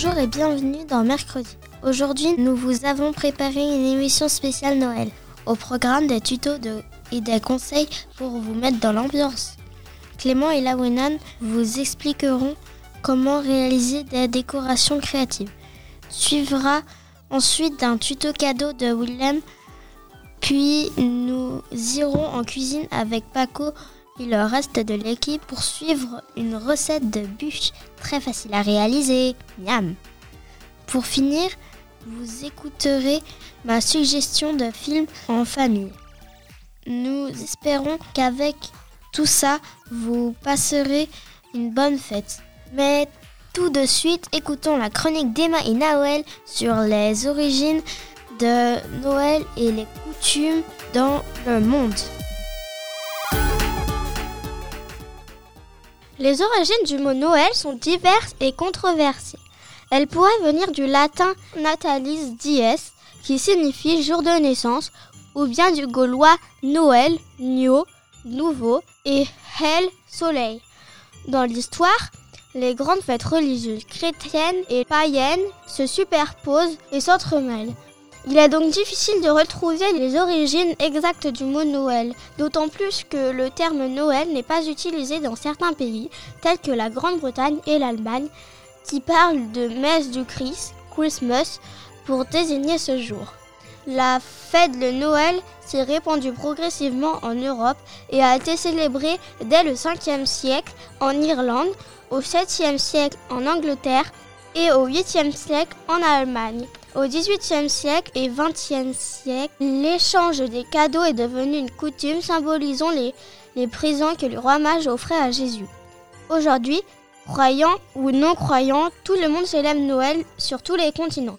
Bonjour et bienvenue dans Mercredi. Aujourd'hui, nous vous avons préparé une émission spéciale Noël. Au programme des tutos et des conseils pour vous mettre dans l'ambiance. Clément et Lawenan vous expliqueront comment réaliser des décorations créatives. Suivra ensuite un tuto cadeau de Willem. Puis nous irons en cuisine avec Paco le reste de l'équipe pour suivre une recette de bûche très facile à réaliser. Pour finir, vous écouterez ma suggestion de film en famille. Nous espérons qu'avec tout ça, vous passerez une bonne fête. Mais tout de suite, écoutons la chronique d'Emma et Noël sur les origines de Noël et les coutumes dans le monde. Les origines du mot Noël sont diverses et controversées. Elles pourraient venir du latin natalis dies, qui signifie jour de naissance, ou bien du gaulois Noël, Nio, nouveau, et Hel, soleil. Dans l'histoire, les grandes fêtes religieuses chrétiennes et païennes se superposent et s'entremêlent. Il est donc difficile de retrouver les origines exactes du mot Noël, d'autant plus que le terme Noël n'est pas utilisé dans certains pays, tels que la Grande-Bretagne et l'Allemagne, qui parlent de messe du Christ, Christmas, pour désigner ce jour. La fête de Noël s'est répandue progressivement en Europe et a été célébrée dès le 5e siècle en Irlande, au 7e siècle en Angleterre et au 8e siècle en Allemagne. Au 18e siècle et 20e siècle, l'échange des cadeaux est devenu une coutume symbolisant les, les présents que le roi mage offrait à Jésus. Aujourd'hui, croyants ou non croyants, tout le monde célèbre Noël sur tous les continents.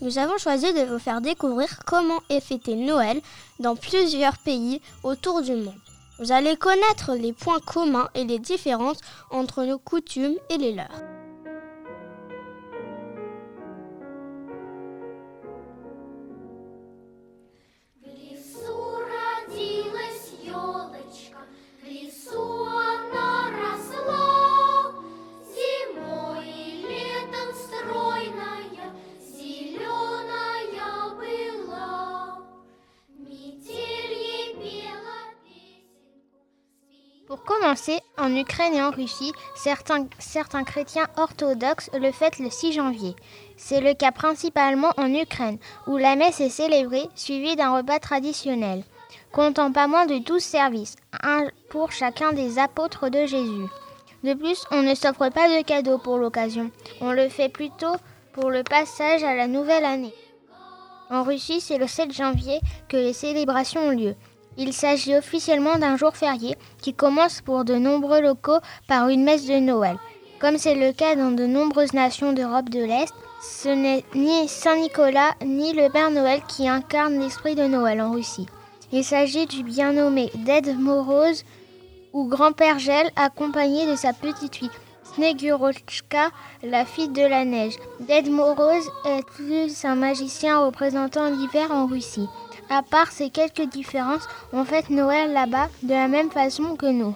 Nous avons choisi de vous faire découvrir comment est fêté Noël dans plusieurs pays autour du monde. Vous allez connaître les points communs et les différences entre nos coutumes et les leurs. Pour commencer, en Ukraine et en Russie, certains, certains chrétiens orthodoxes le fêtent le 6 janvier. C'est le cas principalement en Ukraine, où la messe est célébrée, suivie d'un repas traditionnel, comptant pas moins de 12 services, un pour chacun des apôtres de Jésus. De plus, on ne s'offre pas de cadeaux pour l'occasion, on le fait plutôt pour le passage à la nouvelle année. En Russie, c'est le 7 janvier que les célébrations ont lieu. Il s'agit officiellement d'un jour férié qui commence pour de nombreux locaux par une messe de Noël. Comme c'est le cas dans de nombreuses nations d'Europe de l'Est, ce n'est ni Saint Nicolas ni le Père Noël qui incarnent l'esprit de Noël en Russie. Il s'agit du bien nommé Ded Moroz ou Grand-Père Gel accompagné de sa petite fille Snegurochka, la fille de la neige. Ded Moroz est plus un magicien représentant l'hiver en Russie. À part ces quelques différences, on fête Noël là-bas de la même façon que nous.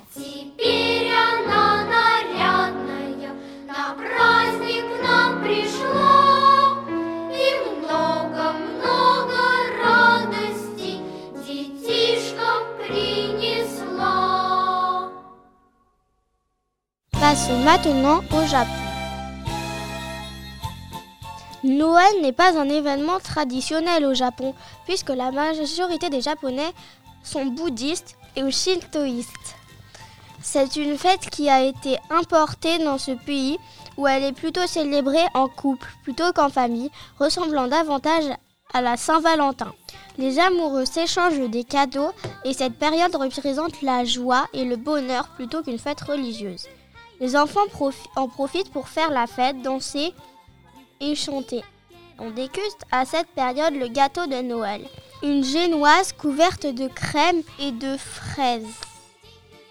Passons maintenant au Japon. Noël n'est pas un événement traditionnel au Japon, puisque la majorité des Japonais sont bouddhistes et shintoïstes. C'est une fête qui a été importée dans ce pays où elle est plutôt célébrée en couple plutôt qu'en famille, ressemblant davantage à la Saint-Valentin. Les amoureux s'échangent des cadeaux et cette période représente la joie et le bonheur plutôt qu'une fête religieuse. Les enfants en profitent pour faire la fête, danser et chanter. On déguste à cette période le gâteau de Noël, une génoise couverte de crème et de fraises.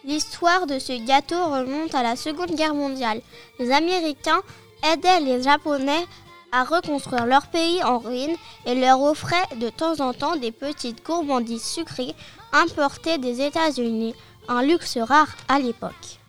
L'histoire de ce gâteau remonte à la Seconde Guerre mondiale. Les Américains aidaient les Japonais à reconstruire leur pays en ruine et leur offraient de temps en temps des petites gourmandises sucrées importées des États-Unis, un luxe rare à l'époque.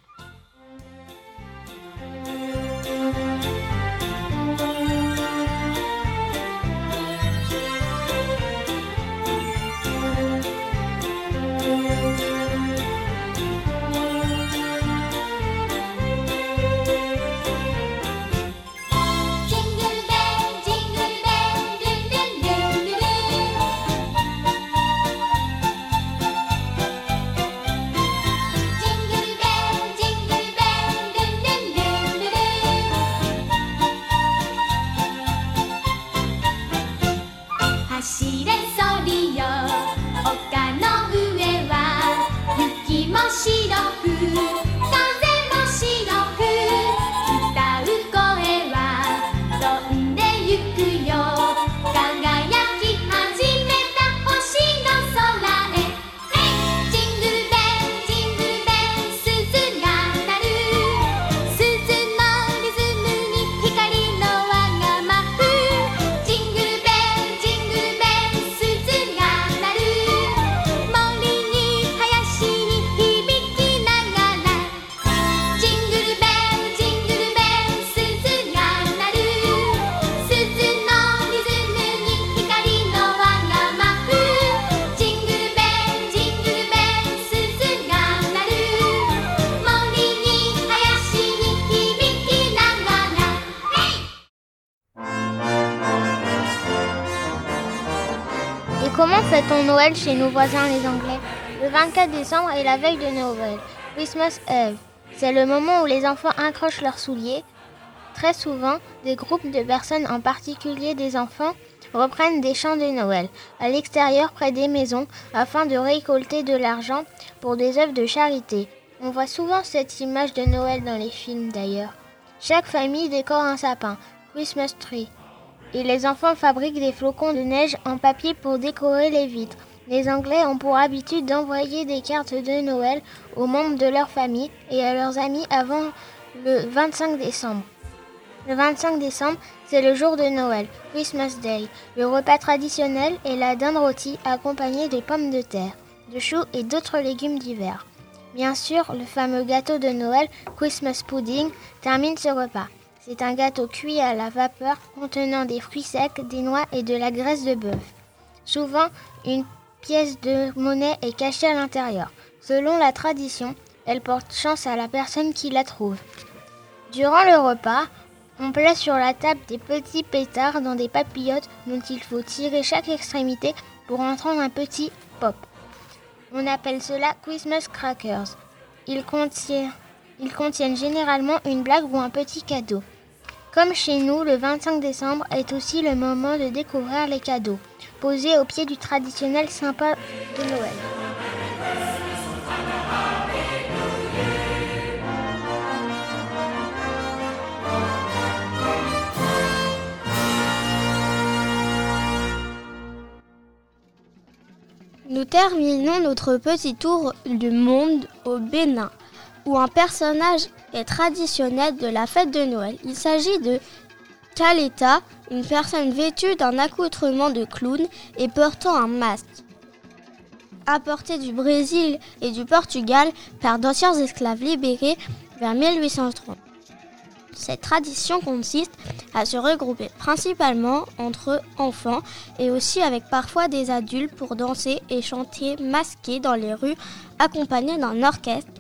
Fait-on Noël chez nos voisins les Anglais Le 24 décembre est la veille de Noël, Christmas Eve. C'est le moment où les enfants accrochent leurs souliers. Très souvent, des groupes de personnes, en particulier des enfants, reprennent des chants de Noël à l'extérieur près des maisons afin de récolter de l'argent pour des œuvres de charité. On voit souvent cette image de Noël dans les films d'ailleurs. Chaque famille décore un sapin, Christmas tree, et les enfants fabriquent des flocons de neige en papier pour décorer les vitres. Les Anglais ont pour habitude d'envoyer des cartes de Noël aux membres de leur famille et à leurs amis avant le 25 décembre. Le 25 décembre, c'est le jour de Noël, Christmas Day. Le repas traditionnel est la dinde rôtie accompagnée de pommes de terre, de choux et d'autres légumes d'hiver. Bien sûr, le fameux gâteau de Noël, Christmas Pudding, termine ce repas. C'est un gâteau cuit à la vapeur contenant des fruits secs, des noix et de la graisse de bœuf. Souvent, une pièce de monnaie est cachée à l'intérieur. Selon la tradition, elle porte chance à la personne qui la trouve. Durant le repas, on place sur la table des petits pétards dans des papillotes dont il faut tirer chaque extrémité pour entendre un petit pop. On appelle cela Christmas crackers. Ils contiennent, ils contiennent généralement une blague ou un petit cadeau. Comme chez nous, le 25 décembre est aussi le moment de découvrir les cadeaux, posés au pied du traditionnel sympa de Noël. Nous terminons notre petit tour du monde au Bénin, où un personnage est traditionnel de la fête de Noël. Il s'agit de Kaleta, une personne vêtue d'un accoutrement de clown et portant un masque. Apporté du Brésil et du Portugal par d'anciens esclaves libérés vers 1830. Cette tradition consiste à se regrouper principalement entre enfants et aussi avec parfois des adultes pour danser et chanter masqués dans les rues accompagnés d'un orchestre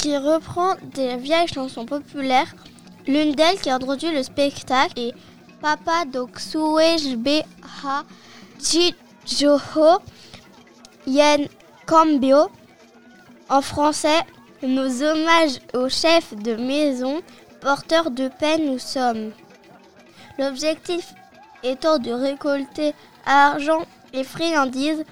qui reprend des vieilles chansons populaires. L'une d'elles qui introduit le spectacle est Papa Doksuejbe Ha Jijoho Yen Cambio. En français, nos hommages aux chefs de maison porteurs de paix nous sommes. L'objectif étant de récolter argent et friandises.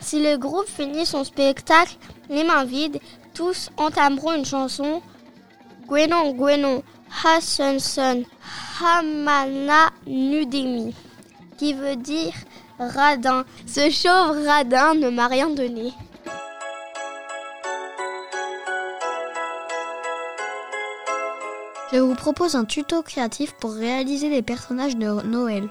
Si le groupe finit son spectacle les mains vides, tous entameront une chanson Gwenon Gwenon Hasunsun Hamana Nudemi, qui veut dire radin. Ce chauve radin ne m'a rien donné. Je vous propose un tuto créatif pour réaliser les personnages de Noël.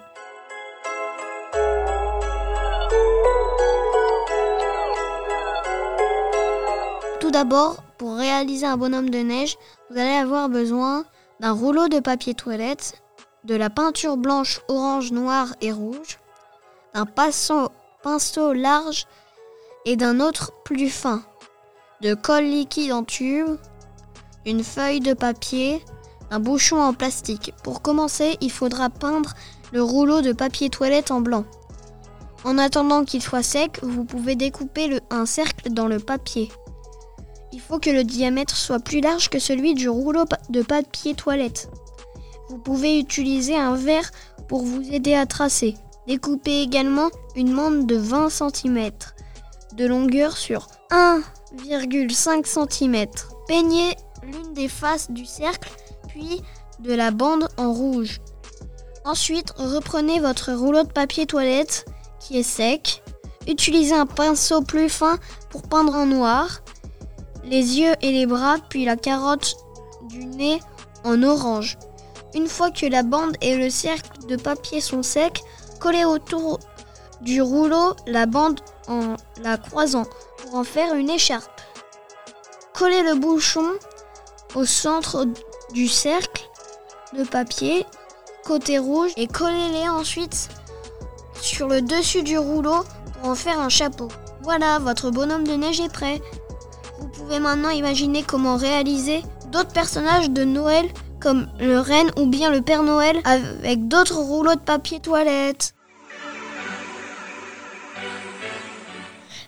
D'abord, pour réaliser un bonhomme de neige, vous allez avoir besoin d'un rouleau de papier toilette, de la peinture blanche, orange, noire et rouge, d'un pinceau, large et d'un autre plus fin, de colle liquide en tube, une feuille de papier, un bouchon en plastique. Pour commencer, il faudra peindre le rouleau de papier toilette en blanc. En attendant qu'il soit sec, vous pouvez découper un cercle dans le papier. Il faut que le diamètre soit plus large que celui du rouleau de papier toilette. Vous pouvez utiliser un verre pour vous aider à tracer. Découpez également une bande de 20 cm de longueur sur 1,5 cm. Peignez l'une des faces du cercle puis de la bande en rouge. Ensuite, reprenez votre rouleau de papier toilette qui est sec. Utilisez un pinceau plus fin pour peindre en noir les yeux et les bras, puis la carotte du nez en orange. Une fois que la bande et le cercle de papier sont secs, collez autour du rouleau la bande en la croisant pour en faire une écharpe. Collez le bouchon au centre du cercle de papier côté rouge et collez-les ensuite sur le dessus du rouleau pour en faire un chapeau. Voilà, votre bonhomme de neige est prêt. Vous pouvez maintenant imaginer comment réaliser d'autres personnages de Noël comme le renne ou bien le Père Noël avec d'autres rouleaux de papier toilette.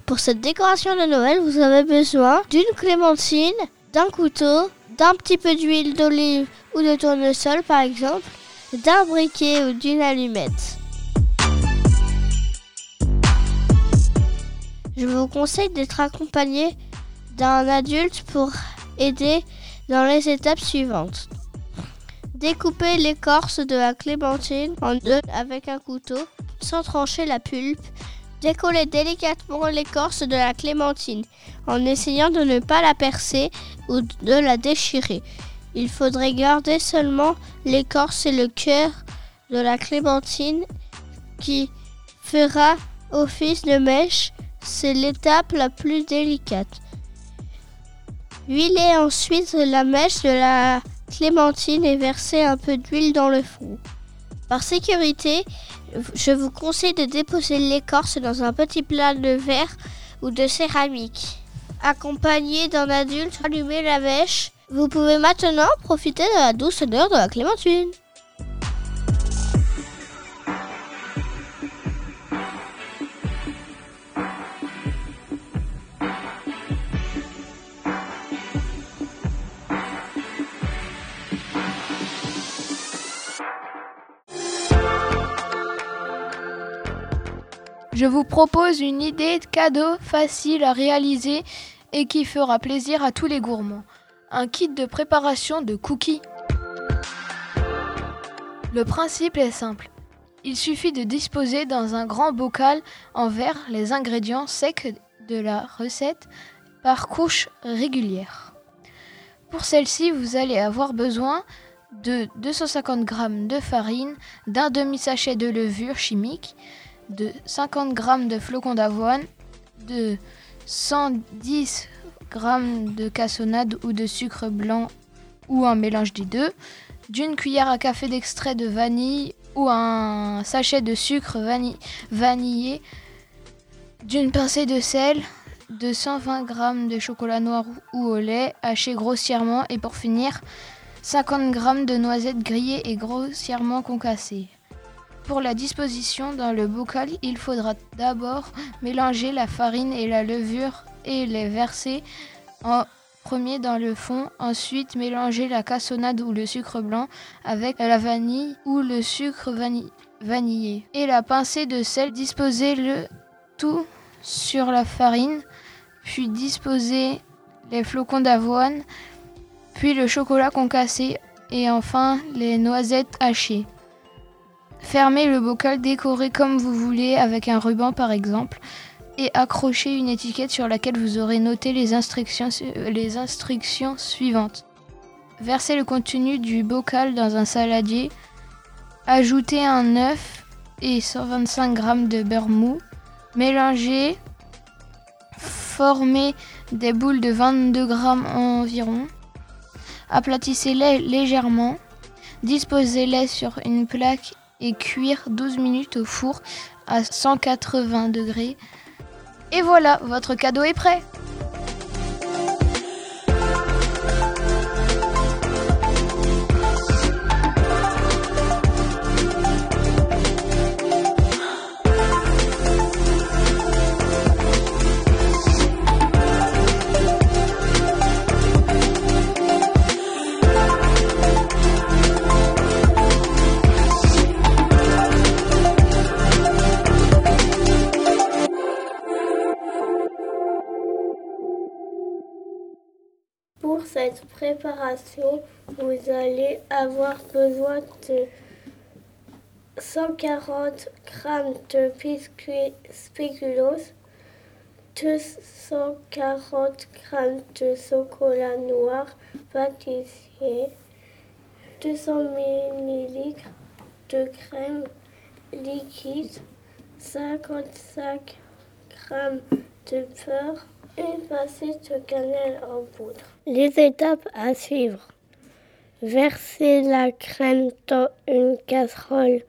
Pour cette décoration de Noël, vous avez besoin d'une clémentine, d'un couteau, d'un petit peu d'huile d'olive ou de tournesol par exemple, d'un briquet ou d'une allumette. Je vous conseille d'être accompagné d'un adulte pour aider dans les étapes suivantes. Découpez l'écorce de la clémentine en deux avec un couteau sans trancher la pulpe. Décollez délicatement l'écorce de la clémentine en essayant de ne pas la percer ou de la déchirer. Il faudrait garder seulement l'écorce et le cœur de la clémentine qui fera office de mèche. C'est l'étape la plus délicate. Huilez ensuite la mèche de la clémentine et versez un peu d'huile dans le fond. Par sécurité, je vous conseille de déposer l'écorce dans un petit plat de verre ou de céramique. Accompagné d'un adulte, allumez la mèche. Vous pouvez maintenant profiter de la douce odeur de la clémentine. Je vous propose une idée de cadeau facile à réaliser et qui fera plaisir à tous les gourmands. Un kit de préparation de cookies. Le principe est simple. Il suffit de disposer dans un grand bocal en verre les ingrédients secs de la recette par couche régulière. Pour celle-ci, vous allez avoir besoin de 250 g de farine, d'un demi-sachet de levure chimique, de 50 g de flocons d'avoine, de 110 g de cassonade ou de sucre blanc ou un mélange des deux, d'une cuillère à café d'extrait de vanille ou un sachet de sucre vani- vanillé, d'une pincée de sel, de 120 g de chocolat noir ou au lait haché grossièrement et pour finir 50 g de noisettes grillées et grossièrement concassées. Pour la disposition dans le bocal, il faudra d'abord mélanger la farine et la levure et les verser en premier dans le fond. Ensuite, mélanger la cassonade ou le sucre blanc avec la vanille ou le sucre vani- vanillé. Et la pincée de sel, disposer le tout sur la farine, puis disposer les flocons d'avoine, puis le chocolat concassé et enfin les noisettes hachées. Fermez le bocal décoré comme vous voulez avec un ruban par exemple et accrochez une étiquette sur laquelle vous aurez noté les instructions, les instructions suivantes. Versez le contenu du bocal dans un saladier. Ajoutez un œuf et 125 g de beurre mou. Mélangez. Formez des boules de 22 g environ. Aplatissez-les légèrement. Disposez-les sur une plaque et cuire 12 minutes au four à 180 degrés. Et voilà, votre cadeau est prêt. Vous allez avoir besoin de 140 g de biscuits spéculoos, 240 g de chocolat noir pâtissier, 200 ml de crème liquide, 55 g de beurre, une pincée de cannelle en poudre. Les étapes à suivre. Verser la crème dans une casserole,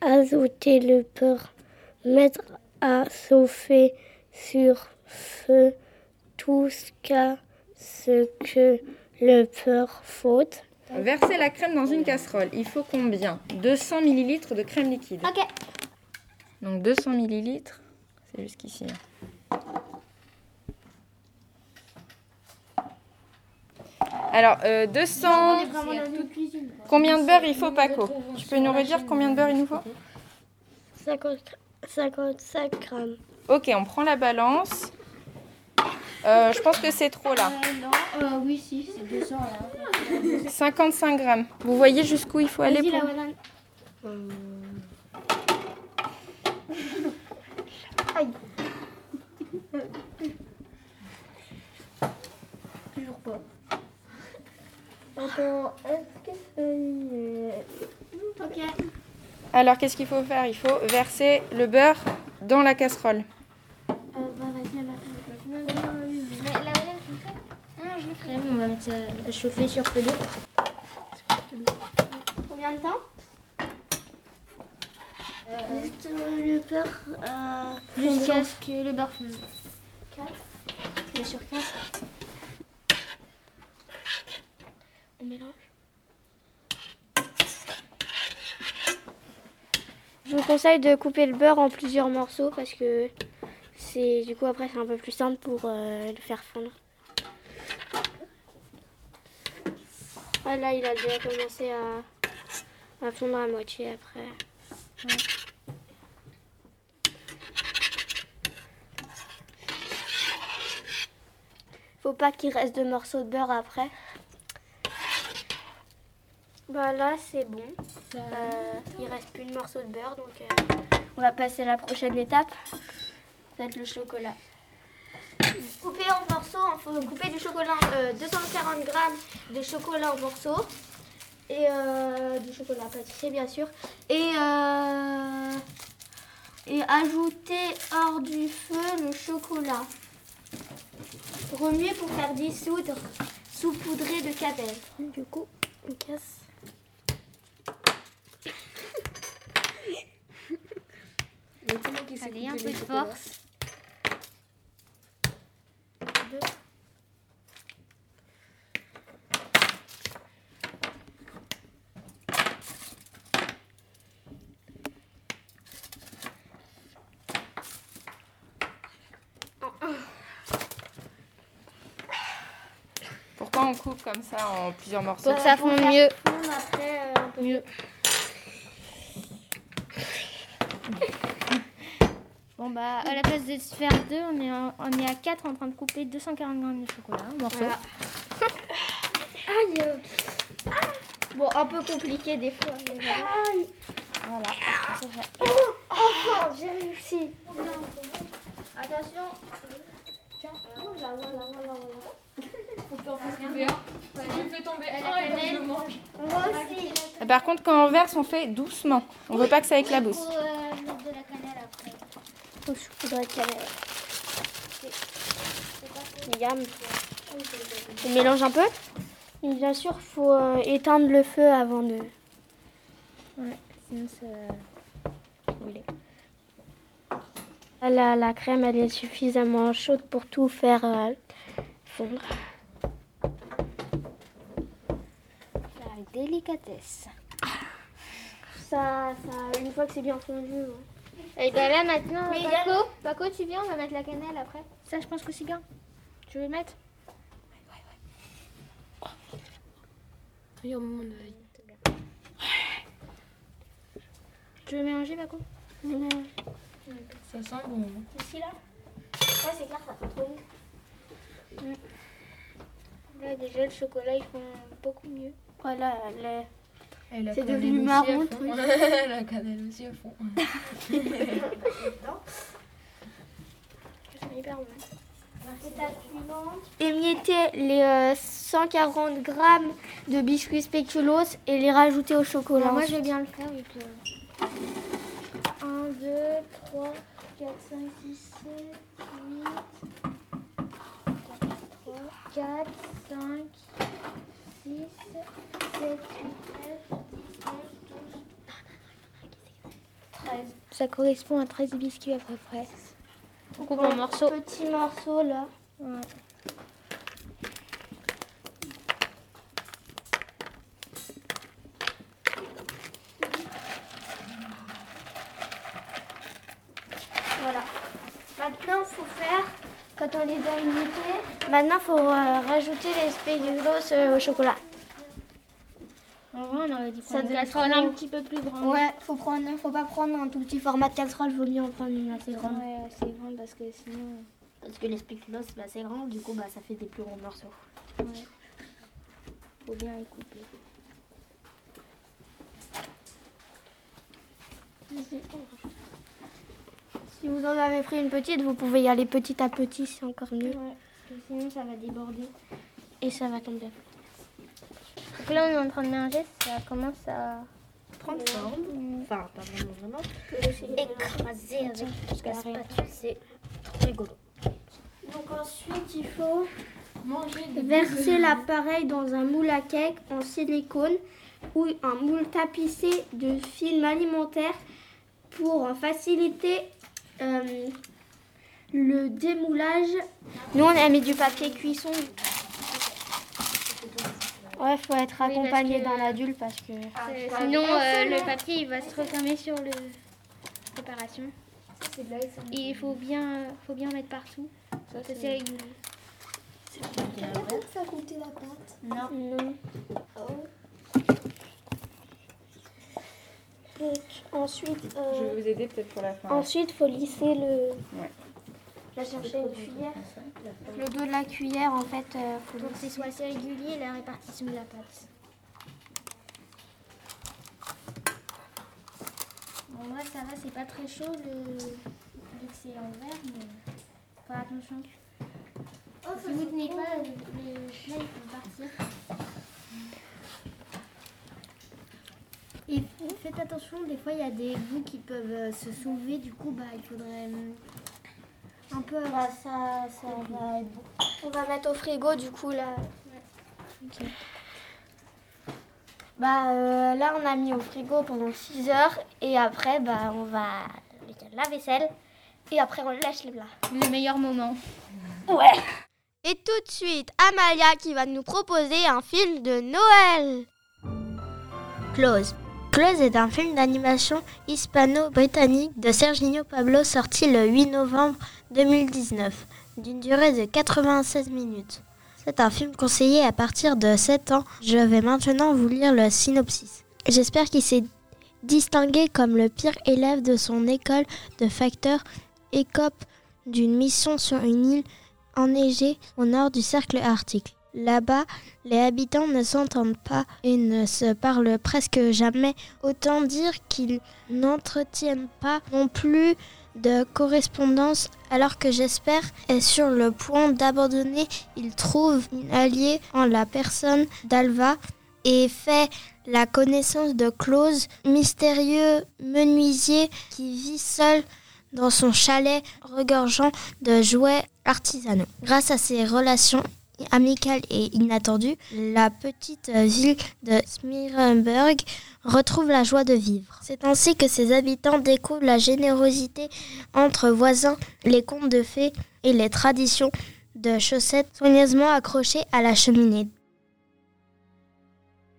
ajouter le beurre, mettre à chauffer sur feu jusqu'à ce que le beurre fonde. Verser la crème dans une casserole. Il faut combien? 200 ml de crème liquide. Ok. Donc 200 ml, c'est jusqu'ici. Alors, euh, 200. Combien de beurre il faut, Paco Tu peux nous redire combien de beurre il nous faut 50 55 grammes. Ok, on prend la balance. Euh, je pense que c'est trop là. non, oui, si, c'est 200 là. 55 grammes. Vous voyez jusqu'où il faut aller pour... la Attends, est-ce que c'est... Ok. Alors, qu'est-ce qu'il faut faire? Il faut verser le beurre dans la casserole. Euh, bah, vas-y, la banane. Mais la banane, je le fais. Ah, je le ferai. On va mettre ça à chauffer sur feu doux. Combien de temps? Juste le beurre euh, Jusqu'à ce que le beurre fonde. 4 Mais sur 4. Je vous conseille de couper le beurre en plusieurs morceaux parce que c'est du coup après c'est un peu plus simple pour euh, le faire fondre. Ah là il a déjà commencé à, à fondre à moitié après. Faut pas qu'il reste de morceaux de beurre après. Bah là c'est bon. Euh, il reste plus de morceaux de beurre donc euh, on va passer à la prochaine étape. Ça va être le chocolat. Couper en morceaux, faut couper du chocolat, euh, 240 grammes de chocolat en morceaux. Et euh, du chocolat pâtissier bien sûr. Et, euh, et ajouter hors du feu le chocolat. Remuer pour faire dissoudre, saupoudrer de cannelle. Du coup, on casse. Allez, un peu de force. Deux. Pourquoi on coupe comme ça en plusieurs morceaux Pour que ça fonde mieux. fondre après euh, un peu Mieux. Bon bah à la place de se faire deux, on est, en- on est à 4 en train de couper 240 grammes de chocolat, un morceau. Aïe Bon, un peu compliqué des fois. mais voilà. Voilà. c'est fait. Oh, enfin, j'ai réussi. Attention. Tiens, voilà, voilà, voilà, voilà. Moi aussi. Et Par contre, quand on verse, on fait doucement. On veut pas que ça éclabousse. Faut euh, mettre de la cannelle après. Faut saupoudrer de cannelle. Miam. On mélange un peu. Et bien sûr, faut euh, éteindre le feu avant de. Ouais, sinon ça brûler. La, la crème, elle est suffisamment chaude pour tout faire euh, fondre. Avec délicatesse. Ça, ça, une fois que c'est bien fondu. ouais. Et ben là maintenant, Paco, Paco, tu viens, on va mettre la cannelle après. Ça, je pense que c'est bien. Tu veux le mettre Tu veux mélanger, Paco? Ça sent bon. Ici, là Ouais, c'est clair, ça fait trop bon. Là, déjà, le chocolat, ils font beaucoup mieux. Voilà, les... C'est devenu marron, le truc. la cannelle aussi à fond. Émietter les euh, 140 grammes de biscuits spéculoos et les rajouter au chocolat. moi, je vais bien le faire. 1, 2, 3, 4, 5, 6, 7, 8, 3, 4, 5, 6, 7, 8, 9, 13. Ça correspond à 13 biscuits à peu près. On coupe en morceaux. Petit morceau là. Voilà. Maintenant, il faut faire, quand on les a imités, maintenant, il faut euh, rajouter les spéculoos euh, au chocolat. Prendre une casserole un petit peu plus grande. Ouais, faut prendre, faut pas prendre un tout petit format de casserole, vaut mieux en prendre une assez grande. Ouais, assez grande parce que sinon. Parce que les spéculoos, c'est grand, du coup, bah, ça fait des plus gros morceaux. Ouais. Faut bien les couper. Si vous en avez pris une petite, vous pouvez y aller petit à petit, c'est encore mieux. parce que sinon ça va déborder et ça va tomber. Donc là, on est en train de mélanger, ça commence à Prendre forme. Enfin, pas vraiment, vraiment. Écraser avec la spatule, c'est rigolo. Donc ensuite, il faut verser l'appareil dans un moule à cake en silicone ou un moule tapissé de film alimentaire pour faciliter euh, le démoulage. Nous, on a mis du papier cuisson. Ouais, faut être accompagné d'un adulte parce que sinon euh, le papier il va se refermer sur le préparation. Et il faut bien, faut bien mettre partout. Ça c'est régulier. ça goûter la pâte Non. Non. Donc, ensuite, euh, Je vais vous aider peut-être pour la fin. ensuite, faut lisser le. Ouais. Là, chercher une cuillère. Le dos de la cuillère, en fait, euh, faut Pour que ce soit assez régulier, la répartition de la pâte. Bon, moi, ça va, c'est pas très chaud, le... vu que c'est en verre, mais faire attention. si vous tenez pas, le, le plat, il peut partir. Et faites attention, des fois, il y a des bouts qui peuvent euh, se soulever, du coup, bah, il faudrait euh, un peu... Bah, ça, ça va être bon. On va mettre au frigo, du coup, là. Bah, euh, là, on a mis au frigo pendant 6 heures. Et après, bah, on va mettre la vaisselle. Et après, on lâche les plats. Le meilleur moment. Ouais. Et tout de suite, Amalia qui va nous proposer un film de Noël. Close. Close est un film d'animation hispano-britannique de Serginho Pablo sorti le 8 novembre 2019, d'une durée de 96 minutes. C'est un film conseillé à partir de 7 ans. Je vais maintenant vous lire le synopsis. J'espère qu'il s'est distingué comme le pire élève de son école de facteur écope d'une mission sur une île enneigée au nord du cercle arctique. Là-bas, les habitants ne s'entendent pas et ne se parlent presque jamais. Autant dire qu'ils n'entretiennent pas non plus de correspondance alors que j'espère est sur le point d'abandonner. Il trouve une alliée en la personne d'Alva et fait la connaissance de Claus, mystérieux menuisier qui vit seul dans son chalet regorgeant de jouets artisanaux. Grâce à ces relations amicales et inattendues, la petite ville de Smirenberg retrouve la joie de vivre. C'est ainsi que ses habitants découvrent la générosité entre voisins, les contes de fées et les traditions de chaussettes soigneusement accrochées à la cheminée.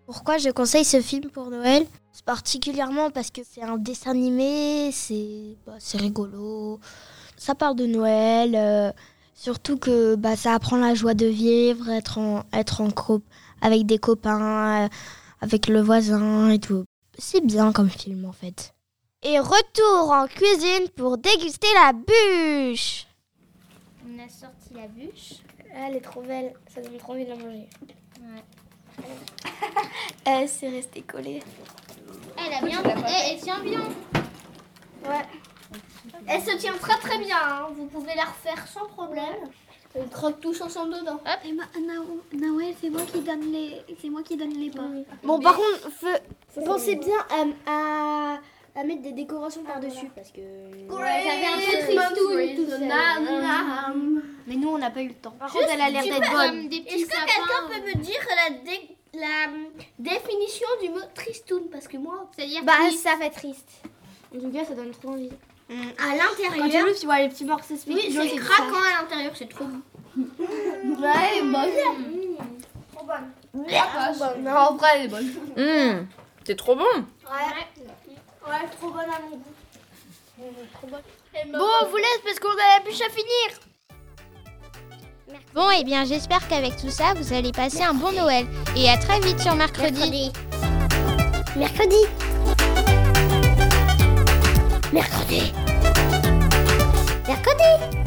Pourquoi je conseille ce film pour Noël? Particulièrement parce que c'est un dessin animé, c'est bah, rigolo, ça parle de Noël, euh, surtout que bah, ça apprend la joie de vivre, être en, être en groupe avec des copains, euh, avec le voisin et tout. C'est bien comme film en fait. Et retour en cuisine pour déguster la bûche On a sorti la bûche. Elle est trop belle, ça donne trop envie de la manger. Elle s'est restée collée. Elle a bien. Elle, elle tient bien. Ouais. Elle se tient très très bien, hein. vous pouvez la refaire sans problème. On croque tous ensemble dedans. Et ma, c'est moi qui donne les, c'est moi qui donne les pains. Bon, par contre, pensez bien à, à, à mettre des décorations par-dessus parce que. ça fait un peu. Mais nous, on n'a pas eu le temps. Par Juste, contre, elle a l'air d'être bonne. euh, Est-ce que quelqu'un peut me dire la, dé- la définition du mot tristoun? Parce que moi. C'est-à-dire Bah, ça fait triste. En tout cas, ça donne trop envie. À Quand tu l'intérieur. tu vois les petits morceaux Oui, c'est craquant à l'intérieur, c'est trop bon. Ouais, bonne. Trop bonne. Non, en vrai, elle est bonne. Hum, C'est trop bon. Ouais. Ouais, trop bonne à mon goût. Bon, on vous laisse parce qu'on a la bûche à finir. Bon, et bien j'espère qu'avec tout ça, vous allez passer un bon Noël. Et à très vite sur mercredi mercredi. Mercredi